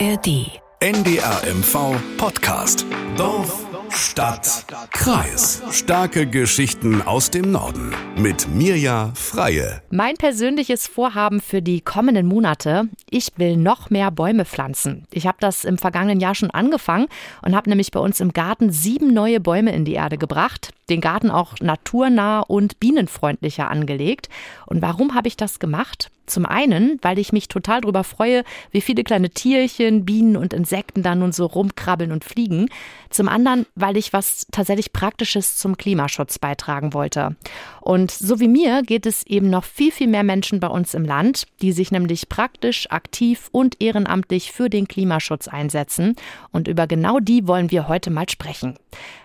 ARD. NDRMV Podcast. Dorf, Stadt, Kreis. Starke Geschichten aus dem Norden. Mit Mirja Freie. Mein persönliches Vorhaben für die kommenden Monate, ich will noch mehr Bäume pflanzen. Ich habe das im vergangenen Jahr schon angefangen und habe nämlich bei uns im Garten sieben neue Bäume in die Erde gebracht. Den Garten auch naturnah und bienenfreundlicher angelegt. Und warum habe ich das gemacht? Zum einen, weil ich mich total darüber freue, wie viele kleine Tierchen, Bienen und Insekten da nun so rumkrabbeln und fliegen. Zum anderen, weil ich was tatsächlich Praktisches zum Klimaschutz beitragen wollte. Und so wie mir geht es eben noch viel, viel mehr Menschen bei uns im Land, die sich nämlich praktisch, aktiv und ehrenamtlich für den Klimaschutz einsetzen. Und über genau die wollen wir heute mal sprechen.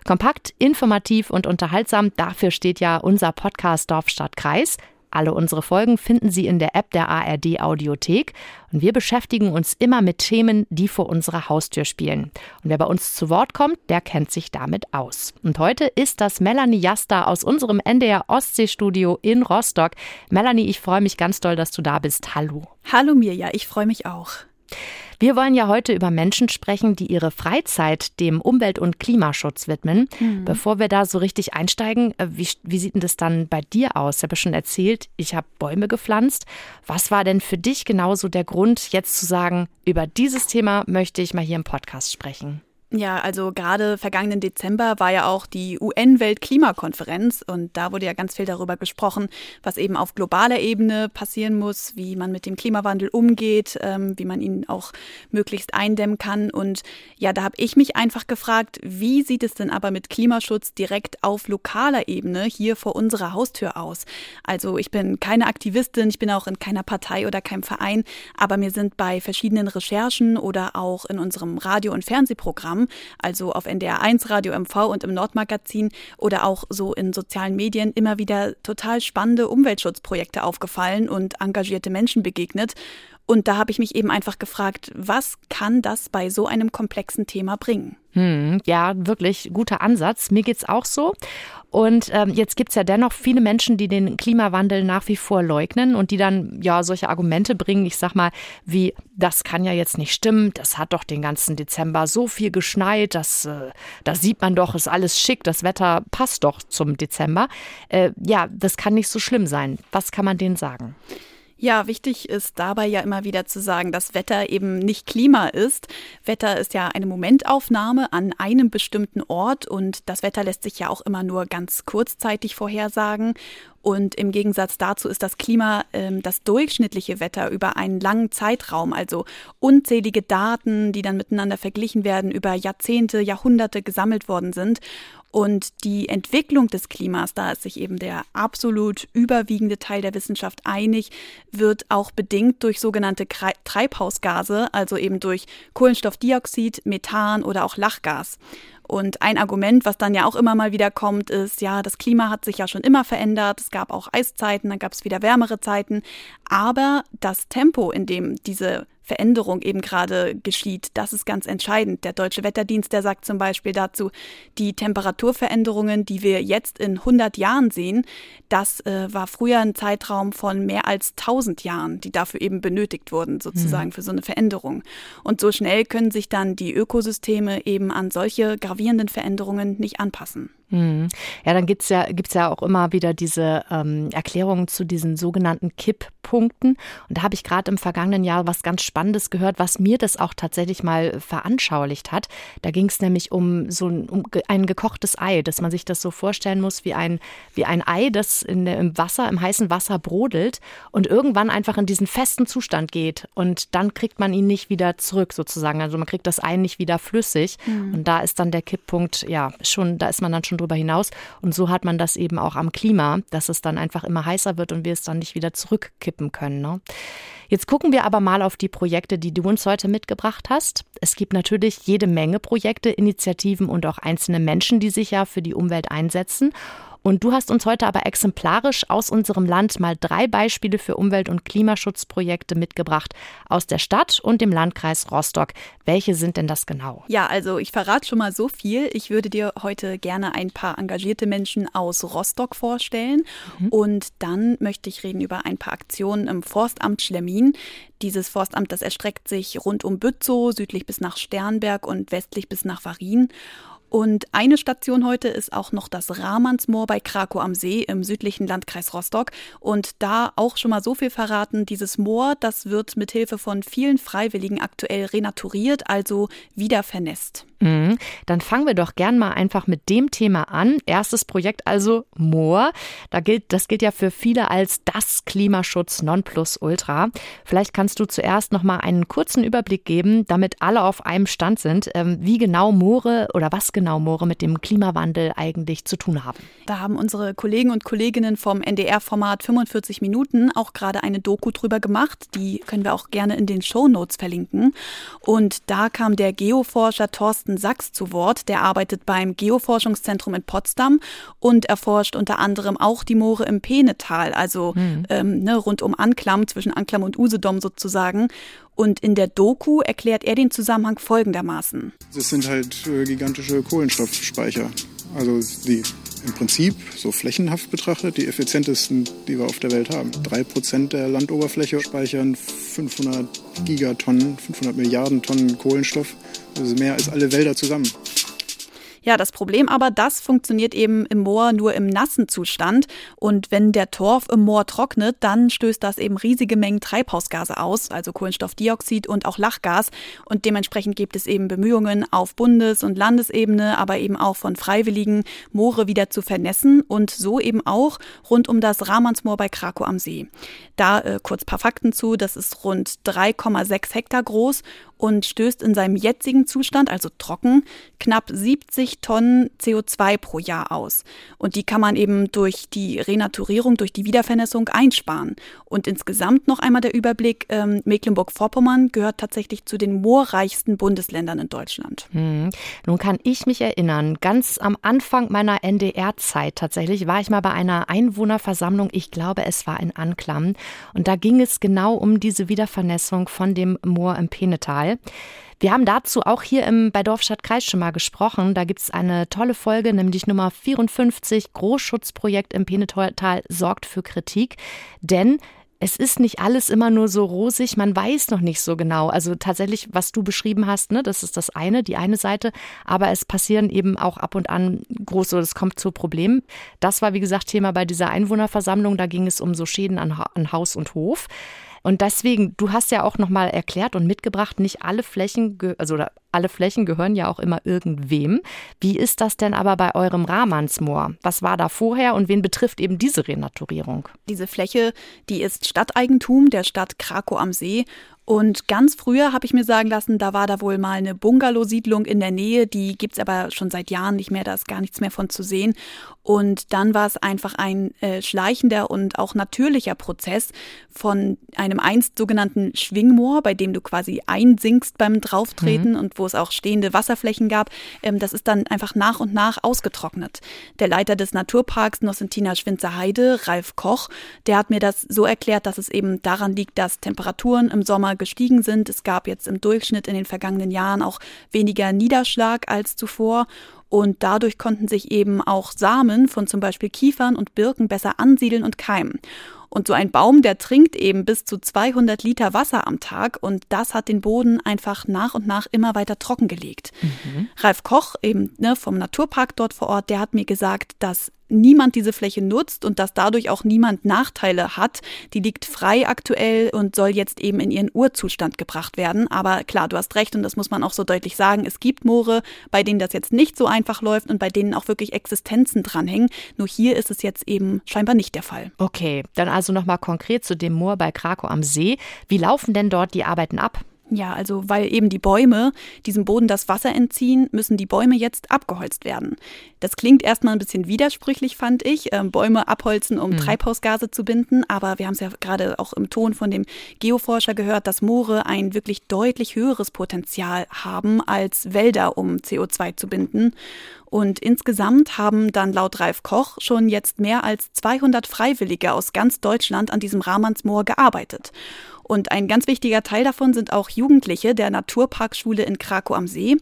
Kompakt, informativ und unterhaltsam, dafür steht ja unser Podcast Dorf, Stadt, Kreis. Alle unsere Folgen finden Sie in der App der ARD Audiothek und wir beschäftigen uns immer mit Themen, die vor unserer Haustür spielen. Und wer bei uns zu Wort kommt, der kennt sich damit aus. Und heute ist das Melanie Jasta aus unserem NDR Ostseestudio in Rostock. Melanie, ich freue mich ganz doll, dass du da bist. Hallo. Hallo Mirja, ich freue mich auch. Wir wollen ja heute über Menschen sprechen, die ihre Freizeit dem Umwelt- und Klimaschutz widmen. Mhm. Bevor wir da so richtig einsteigen, äh, wie, wie sieht denn das dann bei dir aus? Ich habe schon erzählt, ich habe Bäume gepflanzt. Was war denn für dich genauso der Grund, jetzt zu sagen, über dieses Thema möchte ich mal hier im Podcast sprechen? Ja, also gerade vergangenen Dezember war ja auch die UN-Weltklimakonferenz und da wurde ja ganz viel darüber gesprochen, was eben auf globaler Ebene passieren muss, wie man mit dem Klimawandel umgeht, ähm, wie man ihn auch möglichst eindämmen kann. Und ja, da habe ich mich einfach gefragt, wie sieht es denn aber mit Klimaschutz direkt auf lokaler Ebene hier vor unserer Haustür aus? Also ich bin keine Aktivistin, ich bin auch in keiner Partei oder keinem Verein, aber mir sind bei verschiedenen Recherchen oder auch in unserem Radio- und Fernsehprogramm also auf NDR 1, Radio MV und im Nordmagazin oder auch so in sozialen Medien immer wieder total spannende Umweltschutzprojekte aufgefallen und engagierte Menschen begegnet. Und da habe ich mich eben einfach gefragt, was kann das bei so einem komplexen Thema bringen? Hm, ja, wirklich guter Ansatz. Mir geht's auch so. Und ähm, jetzt gibt's ja dennoch viele Menschen, die den Klimawandel nach wie vor leugnen und die dann ja solche Argumente bringen. Ich sag mal, wie das kann ja jetzt nicht stimmen. Das hat doch den ganzen Dezember so viel geschneit. Das, äh, da sieht man doch, ist alles schick. Das Wetter passt doch zum Dezember. Äh, ja, das kann nicht so schlimm sein. Was kann man denen sagen? Ja, wichtig ist dabei ja immer wieder zu sagen, dass Wetter eben nicht Klima ist. Wetter ist ja eine Momentaufnahme an einem bestimmten Ort und das Wetter lässt sich ja auch immer nur ganz kurzzeitig vorhersagen. Und im Gegensatz dazu ist das Klima äh, das durchschnittliche Wetter über einen langen Zeitraum, also unzählige Daten, die dann miteinander verglichen werden, über Jahrzehnte, Jahrhunderte gesammelt worden sind. Und die Entwicklung des Klimas, da ist sich eben der absolut überwiegende Teil der Wissenschaft einig, wird auch bedingt durch sogenannte Treibhausgase, also eben durch Kohlenstoffdioxid, Methan oder auch Lachgas. Und ein Argument, was dann ja auch immer mal wieder kommt, ist, ja, das Klima hat sich ja schon immer verändert. Es gab auch Eiszeiten, dann gab es wieder wärmere Zeiten. Aber das Tempo, in dem diese Veränderung eben gerade geschieht. Das ist ganz entscheidend. Der Deutsche Wetterdienst, der sagt zum Beispiel dazu, die Temperaturveränderungen, die wir jetzt in 100 Jahren sehen, das äh, war früher ein Zeitraum von mehr als 1000 Jahren, die dafür eben benötigt wurden, sozusagen mhm. für so eine Veränderung. Und so schnell können sich dann die Ökosysteme eben an solche gravierenden Veränderungen nicht anpassen. Mhm. Ja, dann gibt's ja, gibt's ja auch immer wieder diese ähm, Erklärungen zu diesen sogenannten Kipppunkten. Und da habe ich gerade im vergangenen Jahr was ganz Spannendes gehört, was mir das auch tatsächlich mal veranschaulicht hat. Da ging es nämlich um so ein, um ein gekochtes Ei, dass man sich das so vorstellen muss wie ein, wie ein Ei, das in, im Wasser, im heißen Wasser brodelt und irgendwann einfach in diesen festen Zustand geht. Und dann kriegt man ihn nicht wieder zurück, sozusagen. Also man kriegt das Ei nicht wieder flüssig. Mhm. Und da ist dann der Kipppunkt, ja, schon, da ist man dann schon drüber hinaus. Und so hat man das eben auch am Klima, dass es dann einfach immer heißer wird und wir es dann nicht wieder zurückkippen können. Ne? Jetzt gucken wir aber mal auf die Projekte, die du uns heute mitgebracht hast. Es gibt natürlich jede Menge Projekte, Initiativen und auch einzelne Menschen, die sich ja für die Umwelt einsetzen. Und du hast uns heute aber exemplarisch aus unserem Land mal drei Beispiele für Umwelt- und Klimaschutzprojekte mitgebracht aus der Stadt und dem Landkreis Rostock. Welche sind denn das genau? Ja, also ich verrate schon mal so viel. Ich würde dir heute gerne ein paar engagierte Menschen aus Rostock vorstellen. Mhm. Und dann möchte ich reden über ein paar Aktionen im Forstamt Schlemmin. Dieses Forstamt, das erstreckt sich rund um Bützow, südlich bis nach Sternberg und westlich bis nach Varin. Und eine Station heute ist auch noch das Rahmansmoor bei Krakow am See im südlichen Landkreis Rostock. Und da auch schon mal so viel verraten, dieses Moor, das wird mit Hilfe von vielen Freiwilligen aktuell renaturiert, also wieder vernässt. Mhm. Dann fangen wir doch gern mal einfach mit dem Thema an. Erstes Projekt also Moor. Da gilt, das gilt ja für viele als das Klimaschutz Nonplusultra. Vielleicht kannst du zuerst noch mal einen kurzen Überblick geben, damit alle auf einem Stand sind, ähm, wie genau Moore oder was genau Moore mit dem Klimawandel eigentlich zu tun haben. Da haben unsere Kollegen und Kolleginnen vom NDR-Format 45 Minuten auch gerade eine Doku drüber gemacht. Die können wir auch gerne in den Show Notes verlinken. Und da kam der Geoforscher Thorsten Sachs zu Wort. Der arbeitet beim Geoforschungszentrum in Potsdam und erforscht unter anderem auch die Moore im Peenetal, also mhm. ähm, ne, rund um Anklam, zwischen Anklam und Usedom sozusagen. Und in der Doku erklärt er den Zusammenhang folgendermaßen. Das sind halt äh, gigantische Kohlenstoffspeicher. Also die im Prinzip so flächenhaft betrachtet die effizientesten, die wir auf der Welt haben. Drei Prozent der Landoberfläche speichern 500 Gigatonnen, 500 Milliarden Tonnen Kohlenstoff. Das ist mehr als alle Wälder zusammen. Ja, das Problem aber, das funktioniert eben im Moor nur im nassen Zustand. Und wenn der Torf im Moor trocknet, dann stößt das eben riesige Mengen Treibhausgase aus, also Kohlenstoffdioxid und auch Lachgas. Und dementsprechend gibt es eben Bemühungen auf Bundes- und Landesebene, aber eben auch von Freiwilligen, Moore wieder zu vernässen und so eben auch rund um das Rahmansmoor bei Krakow am See. Da äh, kurz paar Fakten zu, das ist rund 3,6 Hektar groß und stößt in seinem jetzigen Zustand, also trocken, knapp 70 Tonnen CO2 pro Jahr aus. Und die kann man eben durch die Renaturierung, durch die Wiedervernässung einsparen. Und insgesamt noch einmal der Überblick, ähm, Mecklenburg-Vorpommern gehört tatsächlich zu den moorreichsten Bundesländern in Deutschland. Hm. Nun kann ich mich erinnern, ganz am Anfang meiner NDR-Zeit tatsächlich war ich mal bei einer Einwohnerversammlung, ich glaube es war in Anklam, und da ging es genau um diese Wiedervernässung von dem Moor im Penetal. Fall. Wir haben dazu auch hier im, bei Dorfstadt Kreis schon mal gesprochen. Da gibt es eine tolle Folge, nämlich Nummer 54, Großschutzprojekt im Penetal sorgt für Kritik. Denn es ist nicht alles immer nur so rosig, man weiß noch nicht so genau. Also tatsächlich, was du beschrieben hast, ne, das ist das eine, die eine Seite, aber es passieren eben auch ab und an große, es kommt zu Problemen. Das war, wie gesagt, Thema bei dieser Einwohnerversammlung, da ging es um so Schäden an, an Haus und Hof. Und deswegen, du hast ja auch nochmal erklärt und mitgebracht, nicht alle Flächen, also alle Flächen gehören ja auch immer irgendwem. Wie ist das denn aber bei eurem Rahmansmoor? Was war da vorher und wen betrifft eben diese Renaturierung? Diese Fläche, die ist Stadteigentum der Stadt Krakow am See und ganz früher habe ich mir sagen lassen, da war da wohl mal eine Bungalow-Siedlung in der Nähe, die gibt's aber schon seit Jahren nicht mehr, da ist gar nichts mehr von zu sehen. Und dann war es einfach ein äh, schleichender und auch natürlicher Prozess von einem einst sogenannten Schwingmoor, bei dem du quasi einsinkst beim Drauftreten mhm. und wo es auch stehende Wasserflächen gab. Ähm, das ist dann einfach nach und nach ausgetrocknet. Der Leiter des Naturparks Nossentina Schwinzer Heide, Ralf Koch, der hat mir das so erklärt, dass es eben daran liegt, dass Temperaturen im Sommer gestiegen sind. Es gab jetzt im Durchschnitt in den vergangenen Jahren auch weniger Niederschlag als zuvor. Und dadurch konnten sich eben auch Samen von zum Beispiel Kiefern und Birken besser ansiedeln und keimen. Und so ein Baum, der trinkt eben bis zu 200 Liter Wasser am Tag und das hat den Boden einfach nach und nach immer weiter trockengelegt. Mhm. Ralf Koch, eben ne, vom Naturpark dort vor Ort, der hat mir gesagt, dass niemand diese Fläche nutzt und dass dadurch auch niemand Nachteile hat. Die liegt frei aktuell und soll jetzt eben in ihren Urzustand gebracht werden. Aber klar, du hast recht und das muss man auch so deutlich sagen. Es gibt Moore, bei denen das jetzt nicht so einfach läuft und bei denen auch wirklich Existenzen dranhängen. Nur hier ist es jetzt eben scheinbar nicht der Fall. Okay, dann also nochmal konkret zu dem Moor bei Krakow am See. Wie laufen denn dort die Arbeiten ab? Ja, also weil eben die Bäume diesem Boden das Wasser entziehen, müssen die Bäume jetzt abgeholzt werden. Das klingt erstmal ein bisschen widersprüchlich, fand ich, äh, Bäume abholzen, um mhm. Treibhausgase zu binden. Aber wir haben es ja gerade auch im Ton von dem Geoforscher gehört, dass Moore ein wirklich deutlich höheres Potenzial haben als Wälder, um CO2 zu binden. Und insgesamt haben dann laut Ralf Koch schon jetzt mehr als 200 Freiwillige aus ganz Deutschland an diesem Rahmansmoor gearbeitet. Und ein ganz wichtiger Teil davon sind auch Jugendliche der Naturparkschule in Krakow am See.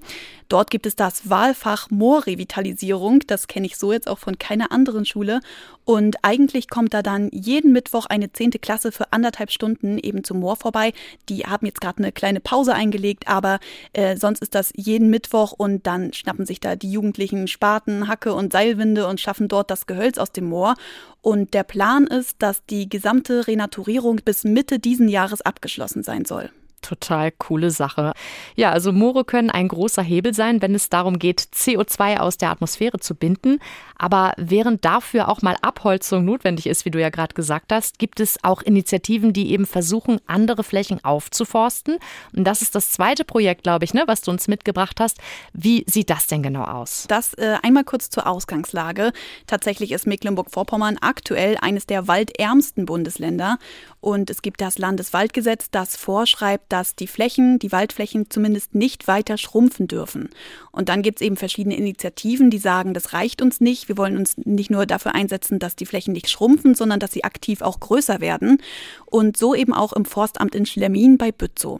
Dort gibt es das Wahlfach Moorrevitalisierung. Das kenne ich so jetzt auch von keiner anderen Schule. Und eigentlich kommt da dann jeden Mittwoch eine zehnte Klasse für anderthalb Stunden eben zum Moor vorbei. Die haben jetzt gerade eine kleine Pause eingelegt, aber äh, sonst ist das jeden Mittwoch und dann schnappen sich da die Jugendlichen Spaten, Hacke und Seilwinde und schaffen dort das Gehölz aus dem Moor. Und der Plan ist, dass die gesamte Renaturierung bis Mitte diesen Jahres abgeschlossen sein soll total coole Sache. Ja, also Moore können ein großer Hebel sein, wenn es darum geht, CO2 aus der Atmosphäre zu binden. Aber während dafür auch mal Abholzung notwendig ist, wie du ja gerade gesagt hast, gibt es auch Initiativen, die eben versuchen, andere Flächen aufzuforsten. Und das ist das zweite Projekt, glaube ich, ne, was du uns mitgebracht hast. Wie sieht das denn genau aus? Das äh, einmal kurz zur Ausgangslage. Tatsächlich ist Mecklenburg-Vorpommern aktuell eines der waldärmsten Bundesländer. Und es gibt das Landeswaldgesetz, das vorschreibt, dass die Flächen, die Waldflächen zumindest nicht weiter schrumpfen dürfen. Und dann gibt es eben verschiedene Initiativen, die sagen, das reicht uns nicht. Wir wollen uns nicht nur dafür einsetzen, dass die Flächen nicht schrumpfen, sondern dass sie aktiv auch größer werden. Und so eben auch im Forstamt in Schlemmin bei Bützow.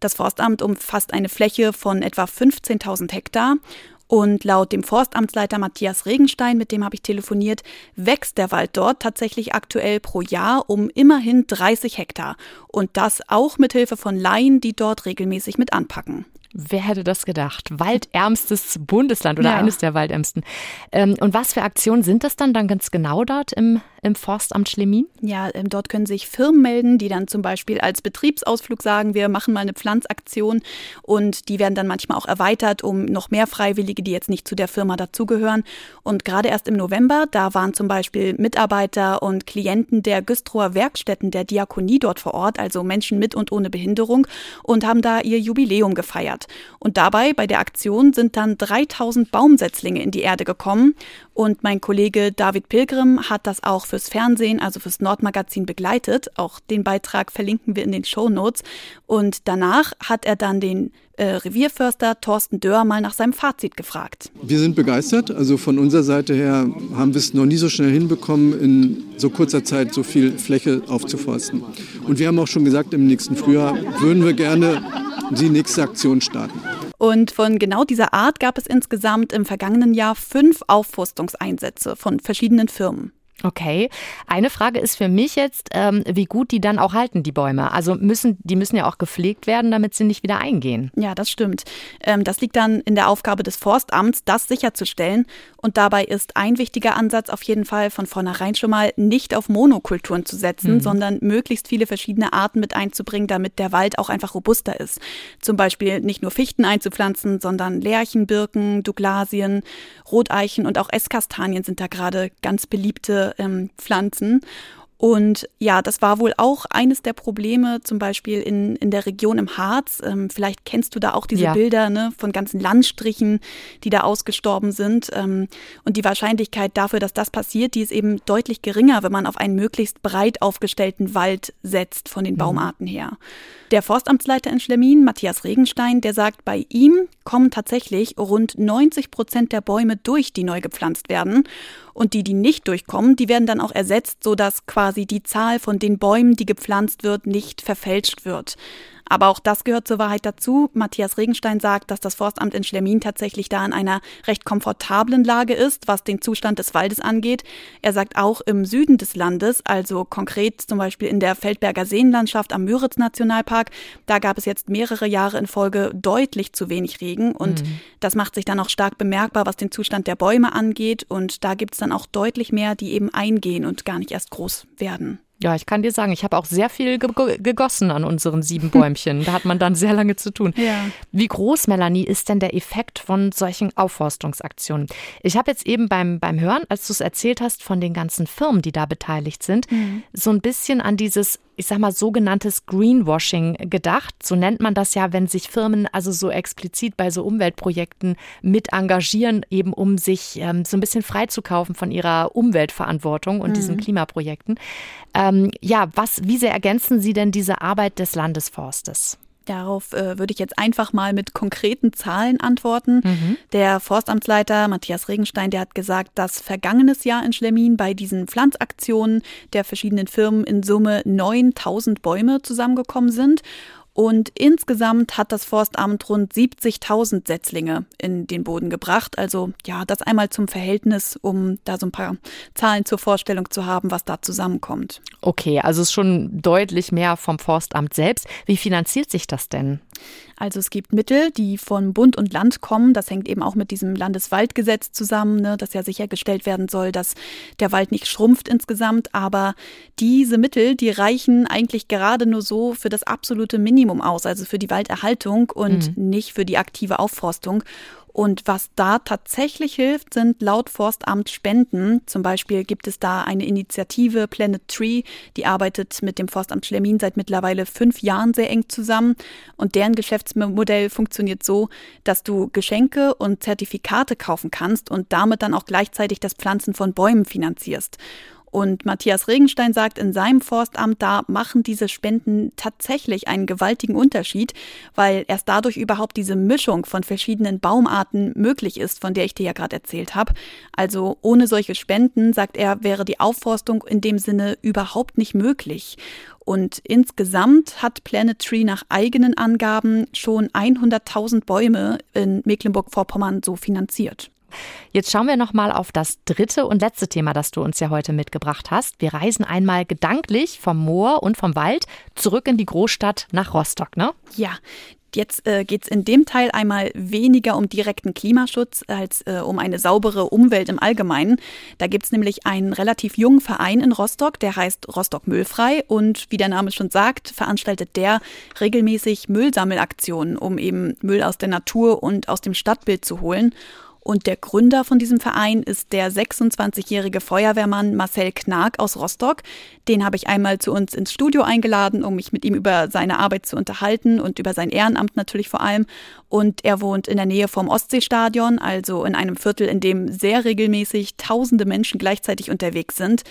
Das Forstamt umfasst eine Fläche von etwa 15.000 Hektar und laut dem Forstamtsleiter Matthias Regenstein, mit dem habe ich telefoniert, wächst der Wald dort tatsächlich aktuell pro Jahr um immerhin 30 Hektar. Und das auch mit Hilfe von Laien, die dort regelmäßig mit anpacken. Wer hätte das gedacht? Waldärmstes Bundesland oder ja. eines der waldärmsten. Ähm, und was für Aktionen sind das dann dann ganz genau dort im, im Forstamt Schlemin? Ja, ähm, dort können sich Firmen melden, die dann zum Beispiel als Betriebsausflug sagen, wir machen mal eine Pflanzaktion und die werden dann manchmal auch erweitert um noch mehr Freiwillige, die jetzt nicht zu der Firma dazugehören. Und gerade erst im November, da waren zum Beispiel Mitarbeiter und Klienten der Güstrower Werkstätten der Diakonie dort vor Ort, also Menschen mit und ohne Behinderung, und haben da ihr Jubiläum gefeiert. Und dabei, bei der Aktion, sind dann 3000 Baumsetzlinge in die Erde gekommen. Und mein Kollege David Pilgrim hat das auch fürs Fernsehen, also fürs Nordmagazin begleitet. Auch den Beitrag verlinken wir in den Show Notes. Und danach hat er dann den äh, Revierförster Thorsten Dörr mal nach seinem Fazit gefragt. Wir sind begeistert. Also von unserer Seite her haben wir es noch nie so schnell hinbekommen, in so kurzer Zeit so viel Fläche aufzuforsten. Und wir haben auch schon gesagt, im nächsten Frühjahr würden wir gerne die nächste Aktion starten. Und von genau dieser Art gab es insgesamt im vergangenen Jahr fünf Aufforstungseinsätze von verschiedenen Firmen. Okay. Eine Frage ist für mich jetzt, ähm, wie gut die dann auch halten, die Bäume. Also müssen, die müssen ja auch gepflegt werden, damit sie nicht wieder eingehen. Ja, das stimmt. Ähm, das liegt dann in der Aufgabe des Forstamts, das sicherzustellen. Und dabei ist ein wichtiger Ansatz auf jeden Fall von vornherein schon mal nicht auf Monokulturen zu setzen, mhm. sondern möglichst viele verschiedene Arten mit einzubringen, damit der Wald auch einfach robuster ist. Zum Beispiel nicht nur Fichten einzupflanzen, sondern Lärchen, Birken, Douglasien, Roteichen und auch Esskastanien sind da gerade ganz beliebte ähm, Pflanzen. Und ja, das war wohl auch eines der Probleme, zum Beispiel in, in der Region im Harz. Ähm, vielleicht kennst du da auch diese ja. Bilder ne, von ganzen Landstrichen, die da ausgestorben sind. Ähm, und die Wahrscheinlichkeit dafür, dass das passiert, die ist eben deutlich geringer, wenn man auf einen möglichst breit aufgestellten Wald setzt von den mhm. Baumarten her. Der Forstamtsleiter in Schlemmin, Matthias Regenstein, der sagt, bei ihm kommen tatsächlich rund 90 Prozent der Bäume durch, die neu gepflanzt werden. Und die, die nicht durchkommen, die werden dann auch ersetzt, sodass quasi die Zahl von den Bäumen, die gepflanzt wird, nicht verfälscht wird. Aber auch das gehört zur Wahrheit dazu. Matthias Regenstein sagt, dass das Forstamt in Schlermin tatsächlich da in einer recht komfortablen Lage ist, was den Zustand des Waldes angeht. Er sagt auch im Süden des Landes, also konkret zum Beispiel in der Feldberger Seenlandschaft am Müritz Nationalpark, da gab es jetzt mehrere Jahre in Folge deutlich zu wenig Regen und mhm. das macht sich dann auch stark bemerkbar, was den Zustand der Bäume angeht und da gibt es dann auch deutlich mehr, die eben eingehen und gar nicht erst groß werden. Ja, ich kann dir sagen, ich habe auch sehr viel ge gegossen an unseren sieben Bäumchen. da hat man dann sehr lange zu tun. Ja. Wie groß, Melanie, ist denn der Effekt von solchen Aufforstungsaktionen? Ich habe jetzt eben beim, beim Hören, als du es erzählt hast, von den ganzen Firmen, die da beteiligt sind, mhm. so ein bisschen an dieses ich sag mal, sogenanntes Greenwashing gedacht. So nennt man das ja, wenn sich Firmen also so explizit bei so Umweltprojekten mit engagieren, eben um sich ähm, so ein bisschen freizukaufen von ihrer Umweltverantwortung und mhm. diesen Klimaprojekten. Ähm, ja, was, wie sehr ergänzen Sie denn diese Arbeit des Landesforstes? Darauf äh, würde ich jetzt einfach mal mit konkreten Zahlen antworten. Mhm. Der Forstamtsleiter Matthias Regenstein, der hat gesagt, dass vergangenes Jahr in Schlemmin bei diesen Pflanzaktionen der verschiedenen Firmen in Summe 9000 Bäume zusammengekommen sind. Und insgesamt hat das Forstamt rund 70.000 Setzlinge in den Boden gebracht. Also ja, das einmal zum Verhältnis, um da so ein paar Zahlen zur Vorstellung zu haben, was da zusammenkommt. Okay, also ist schon deutlich mehr vom Forstamt selbst. Wie finanziert sich das denn? Also es gibt Mittel, die von Bund und Land kommen. Das hängt eben auch mit diesem Landeswaldgesetz zusammen, ne, das ja sichergestellt werden soll, dass der Wald nicht schrumpft insgesamt. Aber diese Mittel, die reichen eigentlich gerade nur so für das absolute Minimum aus, also für die Walderhaltung und mhm. nicht für die aktive Aufforstung. Und was da tatsächlich hilft, sind laut Forstamt Spenden. Zum Beispiel gibt es da eine Initiative Planet Tree, die arbeitet mit dem Forstamt Schlemmin seit mittlerweile fünf Jahren sehr eng zusammen. Und deren Geschäftsmodell funktioniert so, dass du Geschenke und Zertifikate kaufen kannst und damit dann auch gleichzeitig das Pflanzen von Bäumen finanzierst. Und Matthias Regenstein sagt, in seinem Forstamt, da machen diese Spenden tatsächlich einen gewaltigen Unterschied, weil erst dadurch überhaupt diese Mischung von verschiedenen Baumarten möglich ist, von der ich dir ja gerade erzählt habe. Also ohne solche Spenden, sagt er, wäre die Aufforstung in dem Sinne überhaupt nicht möglich. Und insgesamt hat Planet Tree nach eigenen Angaben schon 100.000 Bäume in Mecklenburg-Vorpommern so finanziert. Jetzt schauen wir noch mal auf das dritte und letzte Thema, das du uns ja heute mitgebracht hast. Wir reisen einmal gedanklich vom Moor und vom Wald zurück in die Großstadt nach Rostock, ne? Ja, Jetzt äh, geht es in dem Teil einmal weniger um direkten Klimaschutz als äh, um eine saubere Umwelt im Allgemeinen. Da gibt es nämlich einen relativ jungen Verein in Rostock, der heißt Rostock Müllfrei und wie der Name schon sagt, veranstaltet der regelmäßig Müllsammelaktionen, um eben Müll aus der Natur und aus dem Stadtbild zu holen. Und der Gründer von diesem Verein ist der 26-jährige Feuerwehrmann Marcel Knag aus Rostock. Den habe ich einmal zu uns ins Studio eingeladen, um mich mit ihm über seine Arbeit zu unterhalten und über sein Ehrenamt natürlich vor allem. Und er wohnt in der Nähe vom Ostseestadion, also in einem Viertel, in dem sehr regelmäßig tausende Menschen gleichzeitig unterwegs sind.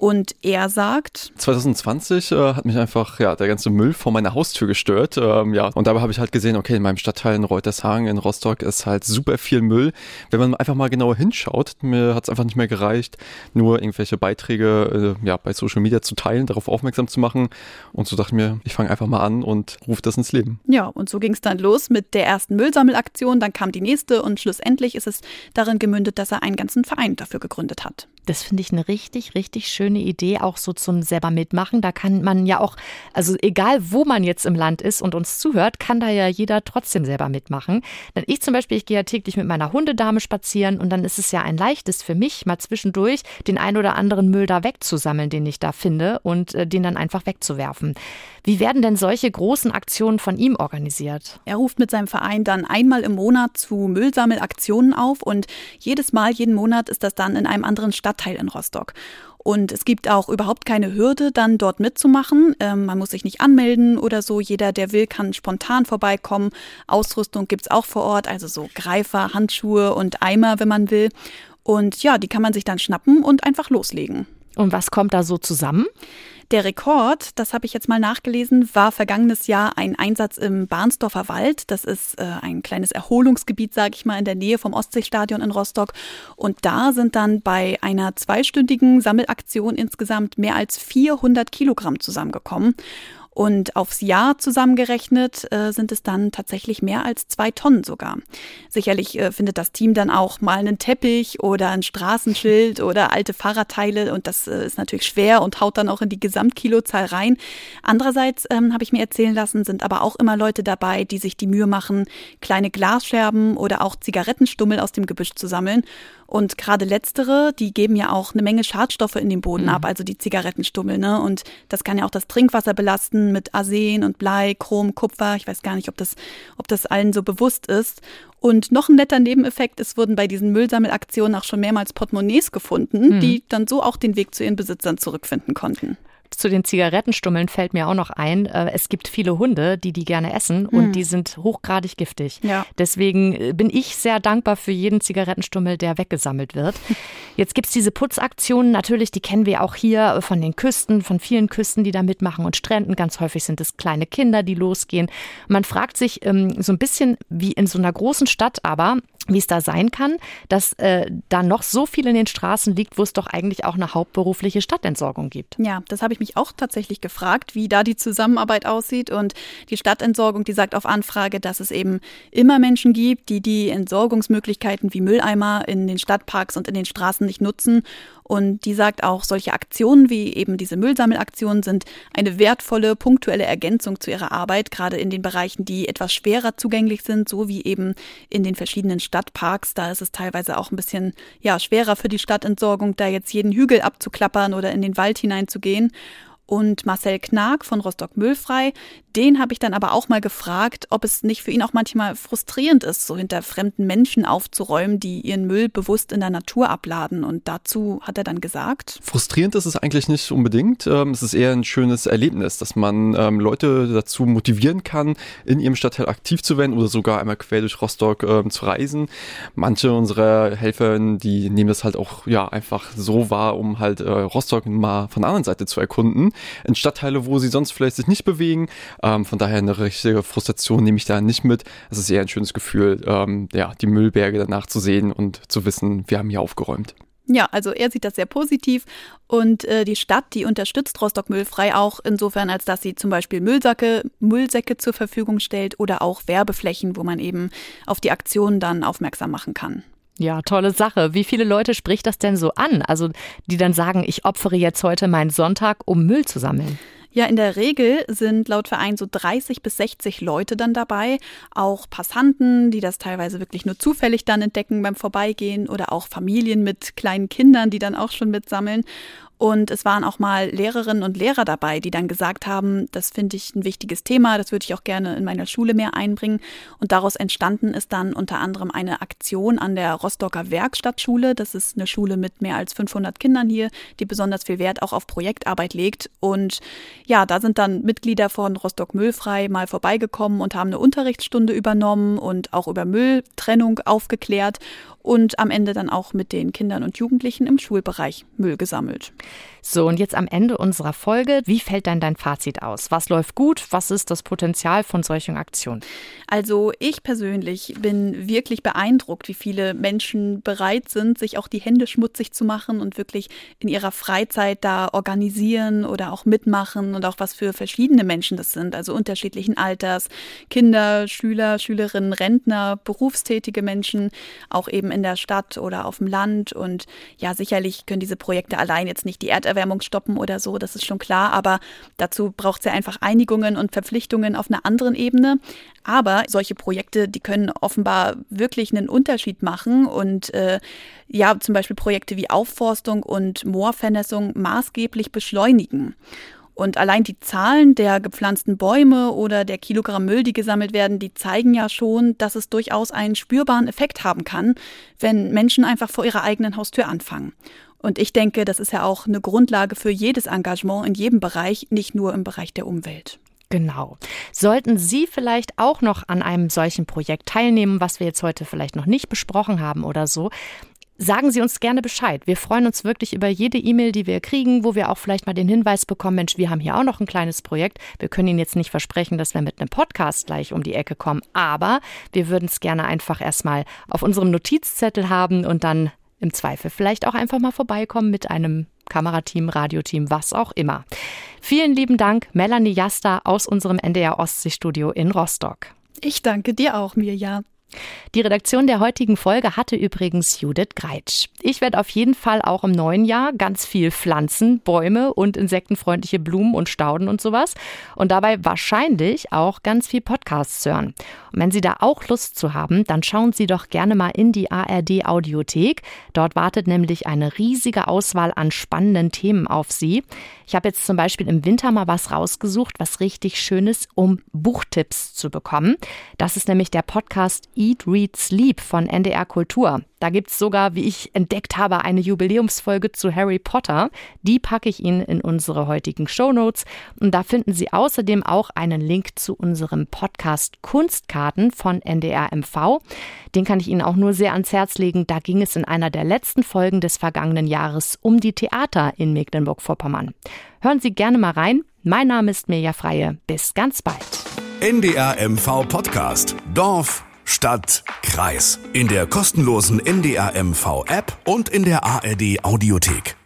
Und er sagt, 2020 äh, hat mich einfach ja der ganze Müll vor meiner Haustür gestört. Ähm, ja, und dabei habe ich halt gesehen, okay, in meinem Stadtteil in Reutershagen in Rostock ist halt super viel Müll. Wenn man einfach mal genauer hinschaut, mir hat es einfach nicht mehr gereicht, nur irgendwelche Beiträge äh, ja bei Social Media zu teilen, darauf aufmerksam zu machen. Und so dachte ich mir, ich fange einfach mal an und rufe das ins Leben. Ja, und so ging es dann los mit der ersten Müllsammelaktion. Dann kam die nächste und schlussendlich ist es darin gemündet, dass er einen ganzen Verein dafür gegründet hat. Das finde ich eine richtig, richtig schöne Idee, auch so zum selber mitmachen. Da kann man ja auch, also egal wo man jetzt im Land ist und uns zuhört, kann da ja jeder trotzdem selber mitmachen. Denn ich zum Beispiel, ich gehe ja täglich mit meiner Hundedame spazieren und dann ist es ja ein leichtes für mich, mal zwischendurch den ein oder anderen Müll da wegzusammeln, den ich da finde und äh, den dann einfach wegzuwerfen. Wie werden denn solche großen Aktionen von ihm organisiert? Er ruft mit seinem Verein dann einmal im Monat zu Müllsammelaktionen auf und jedes Mal, jeden Monat ist das dann in einem anderen Stadtteil in Rostock. Und es gibt auch überhaupt keine Hürde, dann dort mitzumachen. Ähm, man muss sich nicht anmelden oder so. Jeder, der will, kann spontan vorbeikommen. Ausrüstung gibt es auch vor Ort, also so Greifer, Handschuhe und Eimer, wenn man will. Und ja, die kann man sich dann schnappen und einfach loslegen. Und was kommt da so zusammen? Der Rekord, das habe ich jetzt mal nachgelesen, war vergangenes Jahr ein Einsatz im Barnsdorfer Wald. Das ist äh, ein kleines Erholungsgebiet, sage ich mal, in der Nähe vom Ostseestadion in Rostock. Und da sind dann bei einer zweistündigen Sammelaktion insgesamt mehr als 400 Kilogramm zusammengekommen. Und aufs Jahr zusammengerechnet äh, sind es dann tatsächlich mehr als zwei Tonnen sogar. Sicherlich äh, findet das Team dann auch mal einen Teppich oder ein Straßenschild oder alte Fahrradteile und das äh, ist natürlich schwer und haut dann auch in die Gesamtkilozahl rein. Andererseits ähm, habe ich mir erzählen lassen, sind aber auch immer Leute dabei, die sich die Mühe machen, kleine Glasscherben oder auch Zigarettenstummel aus dem Gebüsch zu sammeln. Und gerade letztere, die geben ja auch eine Menge Schadstoffe in den Boden mhm. ab, also die Zigarettenstummel. Ne? Und das kann ja auch das Trinkwasser belasten mit Arsen und Blei, Chrom, Kupfer. Ich weiß gar nicht, ob das, ob das allen so bewusst ist. Und noch ein netter Nebeneffekt, es wurden bei diesen Müllsammelaktionen auch schon mehrmals Portemonnaies gefunden, mhm. die dann so auch den Weg zu ihren Besitzern zurückfinden konnten. Zu den Zigarettenstummeln fällt mir auch noch ein, äh, es gibt viele Hunde, die die gerne essen und mhm. die sind hochgradig giftig. Ja. Deswegen äh, bin ich sehr dankbar für jeden Zigarettenstummel, der weggesammelt wird. Jetzt gibt es diese Putzaktionen, natürlich, die kennen wir auch hier von den Küsten, von vielen Küsten, die da mitmachen und Stränden. Ganz häufig sind es kleine Kinder, die losgehen. Man fragt sich ähm, so ein bisschen wie in so einer großen Stadt aber, wie es da sein kann, dass äh, da noch so viel in den Straßen liegt, wo es doch eigentlich auch eine hauptberufliche Stadtentsorgung gibt. Ja, das habe ich mich auch tatsächlich gefragt, wie da die Zusammenarbeit aussieht. Und die Stadtentsorgung, die sagt auf Anfrage, dass es eben immer Menschen gibt, die die Entsorgungsmöglichkeiten wie Mülleimer in den Stadtparks und in den Straßen nicht nutzen und die sagt auch, solche Aktionen wie eben diese Müllsammelaktionen sind eine wertvolle, punktuelle Ergänzung zu ihrer Arbeit, gerade in den Bereichen, die etwas schwerer zugänglich sind, so wie eben in den verschiedenen Stadtparks. Da ist es teilweise auch ein bisschen ja, schwerer für die Stadtentsorgung, da jetzt jeden Hügel abzuklappern oder in den Wald hineinzugehen und Marcel Knag von Rostock Müllfrei. Den habe ich dann aber auch mal gefragt, ob es nicht für ihn auch manchmal frustrierend ist, so hinter fremden Menschen aufzuräumen, die ihren Müll bewusst in der Natur abladen. Und dazu hat er dann gesagt. Frustrierend ist es eigentlich nicht unbedingt. Ähm, es ist eher ein schönes Erlebnis, dass man ähm, Leute dazu motivieren kann, in ihrem Stadtteil aktiv zu werden oder sogar einmal quer durch Rostock ähm, zu reisen. Manche unserer Helfer, die nehmen das halt auch ja einfach so wahr, um halt äh, Rostock mal von der anderen Seite zu erkunden in Stadtteile, wo sie sonst vielleicht sich nicht bewegen. Ähm, von daher eine richtige Frustration nehme ich da nicht mit. Es ist eher ein schönes Gefühl, ähm, ja, die Müllberge danach zu sehen und zu wissen, wir haben hier aufgeräumt. Ja, also er sieht das sehr positiv und äh, die Stadt, die unterstützt Rostock Müllfrei auch insofern, als dass sie zum Beispiel Müllsacke, Müllsäcke zur Verfügung stellt oder auch Werbeflächen, wo man eben auf die Aktionen dann aufmerksam machen kann. Ja, tolle Sache. Wie viele Leute spricht das denn so an? Also, die dann sagen, ich opfere jetzt heute meinen Sonntag, um Müll zu sammeln. Ja, in der Regel sind laut Verein so 30 bis 60 Leute dann dabei, auch Passanten, die das teilweise wirklich nur zufällig dann entdecken beim Vorbeigehen oder auch Familien mit kleinen Kindern, die dann auch schon mitsammeln. Und es waren auch mal Lehrerinnen und Lehrer dabei, die dann gesagt haben, das finde ich ein wichtiges Thema, das würde ich auch gerne in meiner Schule mehr einbringen. Und daraus entstanden ist dann unter anderem eine Aktion an der Rostocker Werkstattschule. Das ist eine Schule mit mehr als 500 Kindern hier, die besonders viel Wert auch auf Projektarbeit legt. Und ja, da sind dann Mitglieder von Rostock Müllfrei mal vorbeigekommen und haben eine Unterrichtsstunde übernommen und auch über Mülltrennung aufgeklärt und am Ende dann auch mit den Kindern und Jugendlichen im Schulbereich Müll gesammelt. So, und jetzt am Ende unserer Folge, wie fällt dann dein Fazit aus? Was läuft gut? Was ist das Potenzial von solchen Aktionen? Also ich persönlich bin wirklich beeindruckt, wie viele Menschen bereit sind, sich auch die Hände schmutzig zu machen und wirklich in ihrer Freizeit da organisieren oder auch mitmachen und auch was für verschiedene Menschen das sind, also unterschiedlichen Alters, Kinder, Schüler, Schülerinnen, Rentner, berufstätige Menschen, auch eben in der Stadt oder auf dem Land. Und ja, sicherlich können diese Projekte allein jetzt nicht die Erderwärmung stoppen oder so, das ist schon klar, aber dazu braucht es ja einfach Einigungen und Verpflichtungen auf einer anderen Ebene. Aber solche Projekte, die können offenbar wirklich einen Unterschied machen und äh, ja, zum Beispiel Projekte wie Aufforstung und Moorvernässung maßgeblich beschleunigen. Und allein die Zahlen der gepflanzten Bäume oder der Kilogramm Müll, die gesammelt werden, die zeigen ja schon, dass es durchaus einen spürbaren Effekt haben kann, wenn Menschen einfach vor ihrer eigenen Haustür anfangen. Und ich denke, das ist ja auch eine Grundlage für jedes Engagement in jedem Bereich, nicht nur im Bereich der Umwelt. Genau. Sollten Sie vielleicht auch noch an einem solchen Projekt teilnehmen, was wir jetzt heute vielleicht noch nicht besprochen haben oder so, sagen Sie uns gerne Bescheid. Wir freuen uns wirklich über jede E-Mail, die wir kriegen, wo wir auch vielleicht mal den Hinweis bekommen, Mensch, wir haben hier auch noch ein kleines Projekt. Wir können Ihnen jetzt nicht versprechen, dass wir mit einem Podcast gleich um die Ecke kommen, aber wir würden es gerne einfach erstmal auf unserem Notizzettel haben und dann im Zweifel vielleicht auch einfach mal vorbeikommen mit einem Kamerateam, Radioteam, was auch immer. Vielen lieben Dank, Melanie Jasta aus unserem NDR Ostseestudio in Rostock. Ich danke dir auch, Mirja. Die Redaktion der heutigen Folge hatte übrigens Judith Greitsch. Ich werde auf jeden Fall auch im neuen Jahr ganz viel pflanzen, Bäume und insektenfreundliche Blumen und Stauden und sowas. Und dabei wahrscheinlich auch ganz viel Podcasts hören. Und wenn Sie da auch Lust zu haben, dann schauen Sie doch gerne mal in die ARD Audiothek. Dort wartet nämlich eine riesige Auswahl an spannenden Themen auf Sie. Ich habe jetzt zum Beispiel im Winter mal was rausgesucht, was richtig schön ist, um Buchtipps zu bekommen. Das ist nämlich der Podcast Eat, Read, Sleep von NDR Kultur. Da gibt's sogar, wie ich entdeckt habe, eine Jubiläumsfolge zu Harry Potter. Die packe ich Ihnen in unsere heutigen Shownotes. Und da finden Sie außerdem auch einen Link zu unserem Podcast Kunstkarten von NDR MV. Den kann ich Ihnen auch nur sehr ans Herz legen. Da ging es in einer der letzten Folgen des vergangenen Jahres um die Theater in Mecklenburg-Vorpommern. Hören Sie gerne mal rein. Mein Name ist Mirja Freie. Bis ganz bald. NDR MV Podcast. Dorf, Stadt, Kreis. In der kostenlosen NDR MV App und in der ARD Audiothek.